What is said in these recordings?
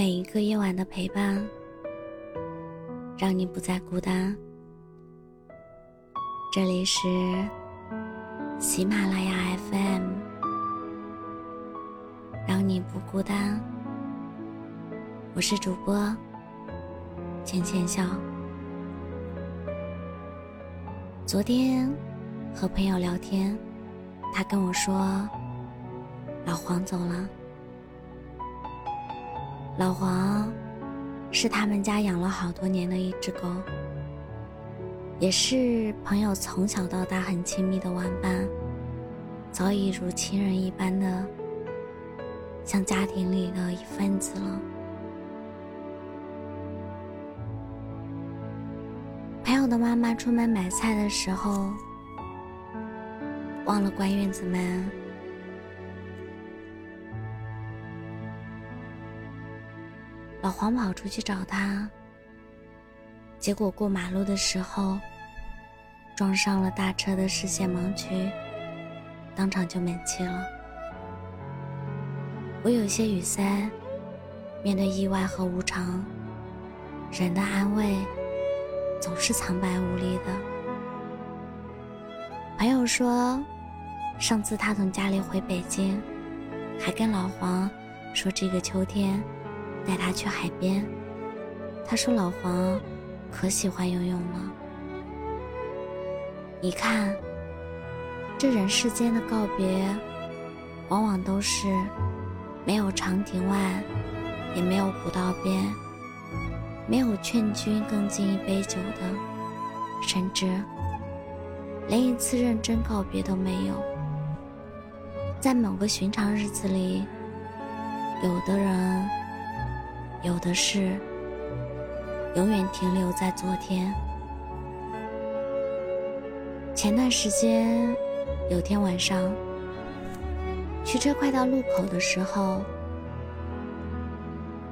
每一个夜晚的陪伴，让你不再孤单。这里是喜马拉雅 FM，让你不孤单。我是主播浅浅笑。昨天和朋友聊天，他跟我说，老黄走了。老黄是他们家养了好多年的一只狗，也是朋友从小到大很亲密的玩伴，早已如亲人一般的，像家庭里的一份子了。朋友的妈妈出门买菜的时候，忘了关院子门。老黄跑出去找他，结果过马路的时候撞上了大车的视线盲区，当场就没气了。我有些语塞，面对意外和无常，人的安慰总是苍白无力的。朋友说，上次他从家里回北京，还跟老黄说这个秋天。带他去海边，他说老黄可喜欢游泳了。你看，这人世间的告别，往往都是没有长亭外，也没有古道边，没有劝君更尽一杯酒的，甚至连一次认真告别都没有。在某个寻常日子里，有的人。有的事，永远停留在昨天。前段时间，有天晚上，驱车快到路口的时候，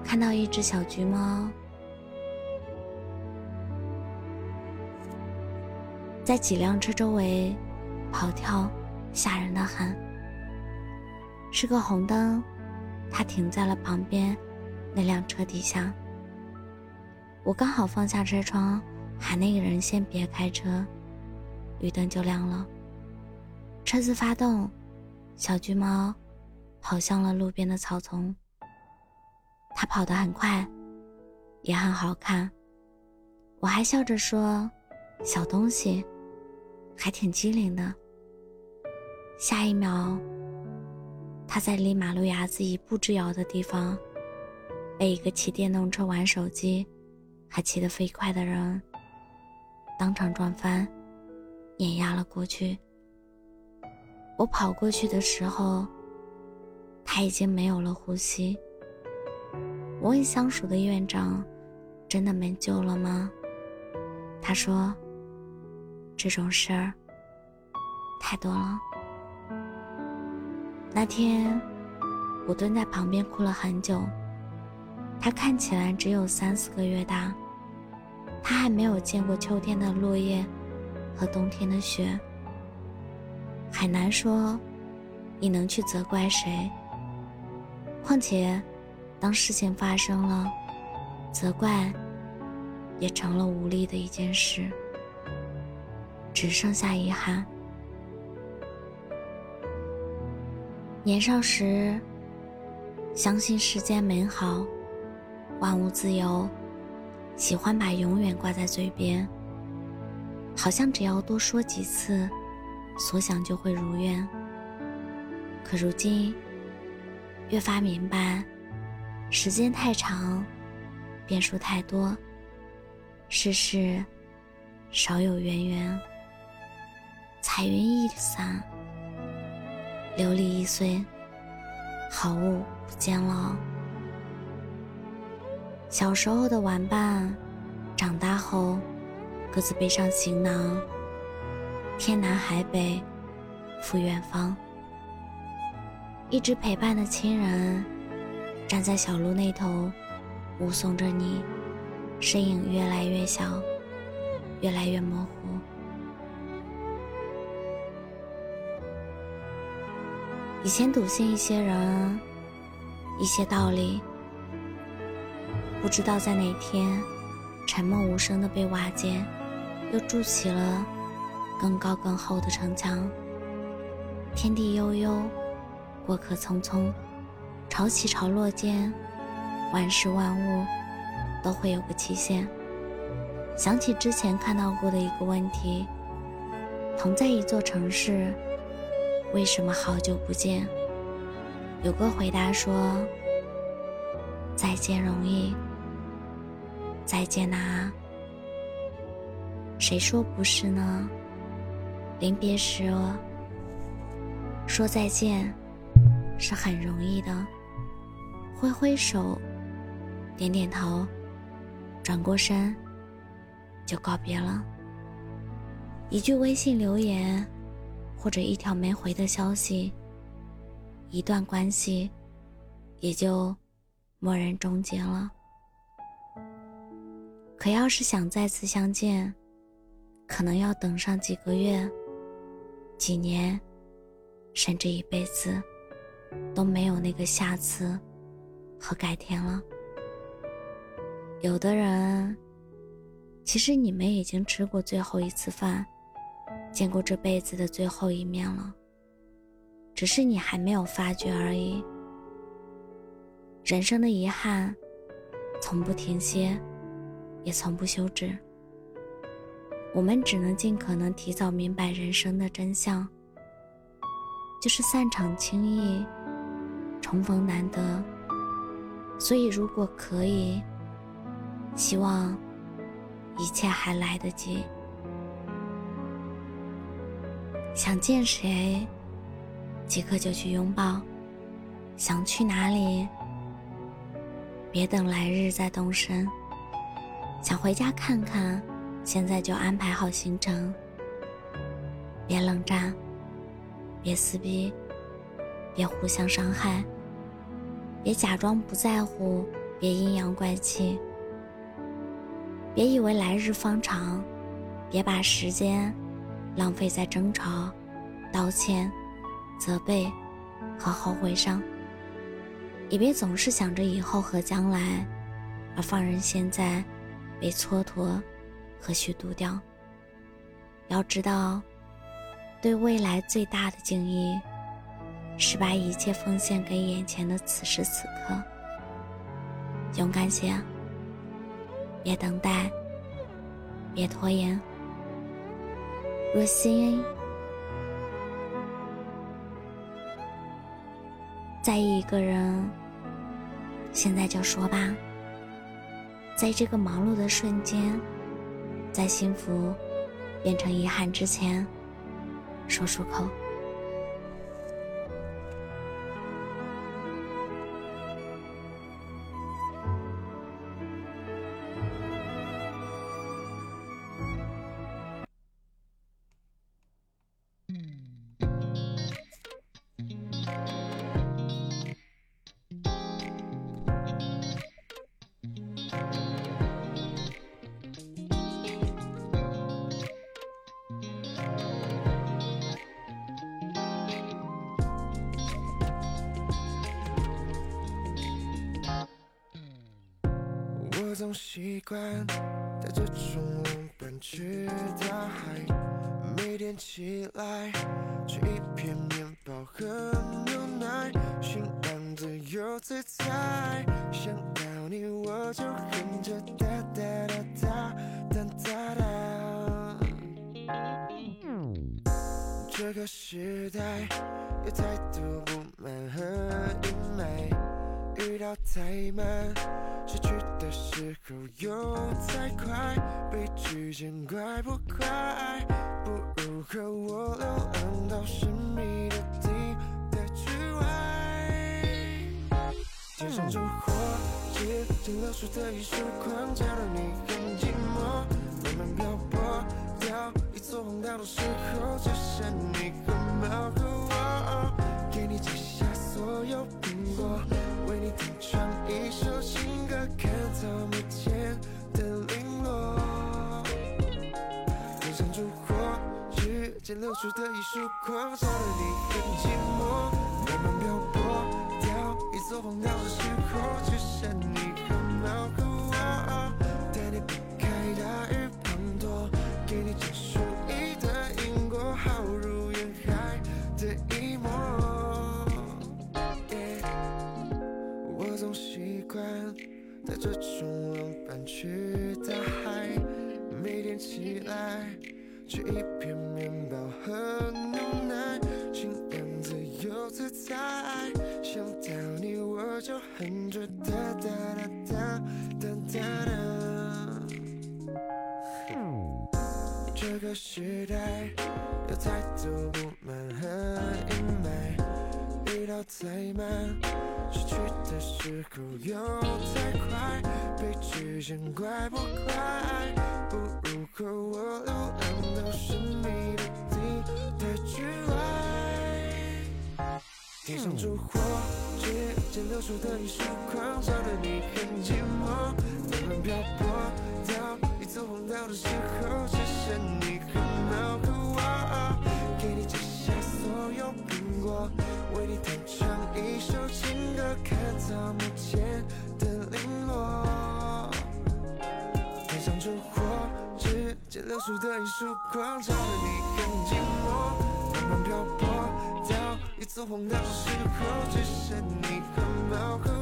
看到一只小橘猫在几辆车周围跑跳，吓人的很。是个红灯，它停在了旁边。那辆车底下，我刚好放下车窗，喊那个人先别开车，绿灯就亮了。车子发动，小橘猫跑向了路边的草丛。它跑得很快，也很好看。我还笑着说：“小东西，还挺机灵的。”下一秒，它在离马路牙子一步之遥的地方。被一个骑电动车玩手机，还骑得飞快的人当场撞翻，碾压了过去。我跑过去的时候，他已经没有了呼吸。我问相熟的院长：“真的没救了吗？”他说：“这种事儿太多了。”那天，我蹲在旁边哭了很久。他看起来只有三四个月大，他还没有见过秋天的落叶和冬天的雪。海难说，你能去责怪谁？况且，当事情发生了，责怪也成了无力的一件事，只剩下遗憾。年少时，相信世间美好。万物自由，喜欢把永远挂在嘴边，好像只要多说几次，所想就会如愿。可如今，越发明白，时间太长，变数太多，世事少有圆圆。彩云易散，琉璃易碎，好物不坚牢。小时候的玩伴，长大后各自背上行囊，天南海北赴远方。一直陪伴的亲人，站在小路那头，目送着你，身影越来越小，越来越模糊。以前笃信一些人，一些道理。不知道在哪天，沉默无声的被瓦解，又筑起了更高更厚的城墙。天地悠悠，过客匆匆，潮起潮落间，万事万物都会有个期限。想起之前看到过的一个问题：同在一座城市，为什么好久不见？有个回答说：再见容易。再见呐，谁说不是呢？临别时说再见是很容易的，挥挥手，点点头，转过身就告别了。一句微信留言，或者一条没回的消息，一段关系也就默认终结了。可要是想再次相见，可能要等上几个月、几年，甚至一辈子，都没有那个下次和改天了。有的人，其实你们已经吃过最后一次饭，见过这辈子的最后一面了，只是你还没有发觉而已。人生的遗憾，从不停歇。也从不休止。我们只能尽可能提早明白人生的真相，就是散场轻易，重逢难得。所以，如果可以，希望一切还来得及。想见谁，即刻就去拥抱；想去哪里，别等来日再动身。想回家看看，现在就安排好行程。别冷战，别撕逼，别互相伤害，别假装不在乎，别阴阳怪气。别以为来日方长，别把时间浪费在争吵、道歉、责备和后悔上。也别总是想着以后和将来，而放任现在。被蹉跎和虚度掉。要知道，对未来最大的敬意，是把一切奉献给眼前的此时此刻。勇敢些，别等待，别拖延。若心在意一个人，现在就说吧。在这个忙碌的瞬间，在幸福变成遗憾之前，说出口。总习惯带着冲浪板去大海，每天起来吃一片面包和牛奶，心安自由自在。想到你我就哼着哒哒哒哒哒哒哒。这个时代有太多不满和阴，遇到太慢。失去的时候又太快，被拒见怪不怪？不如和我流浪到神秘的地带之外。天上烛火，指尖流出的艺术框架流出的一束光照的你很寂寞慢慢漂泊掉一座荒岛的时候只剩你和猫和我带你避开大雨滂沱给你讲属一的因果好如烟海的一抹 yeah 我总习惯带着冲浪板去大海每天起来吃一片面包和牛奶，心安自由自在。想到你我就哼着哒哒哒哒哒哒哒。这个时代有太多不满和阴霾，遇到再慢，失去的时候又太快，被拒见怪不天上烛火，指尖流出的一束光，照得你很寂寞，慢慢漂泊到你走红道的时候，只剩你和猫和我，给你摘下所有苹果，为你弹唱一首情歌，看草木间的零落。点上烛火，指尖流出的一束光，照得你很寂寞，到你走红道的时候，只剩你和猫和，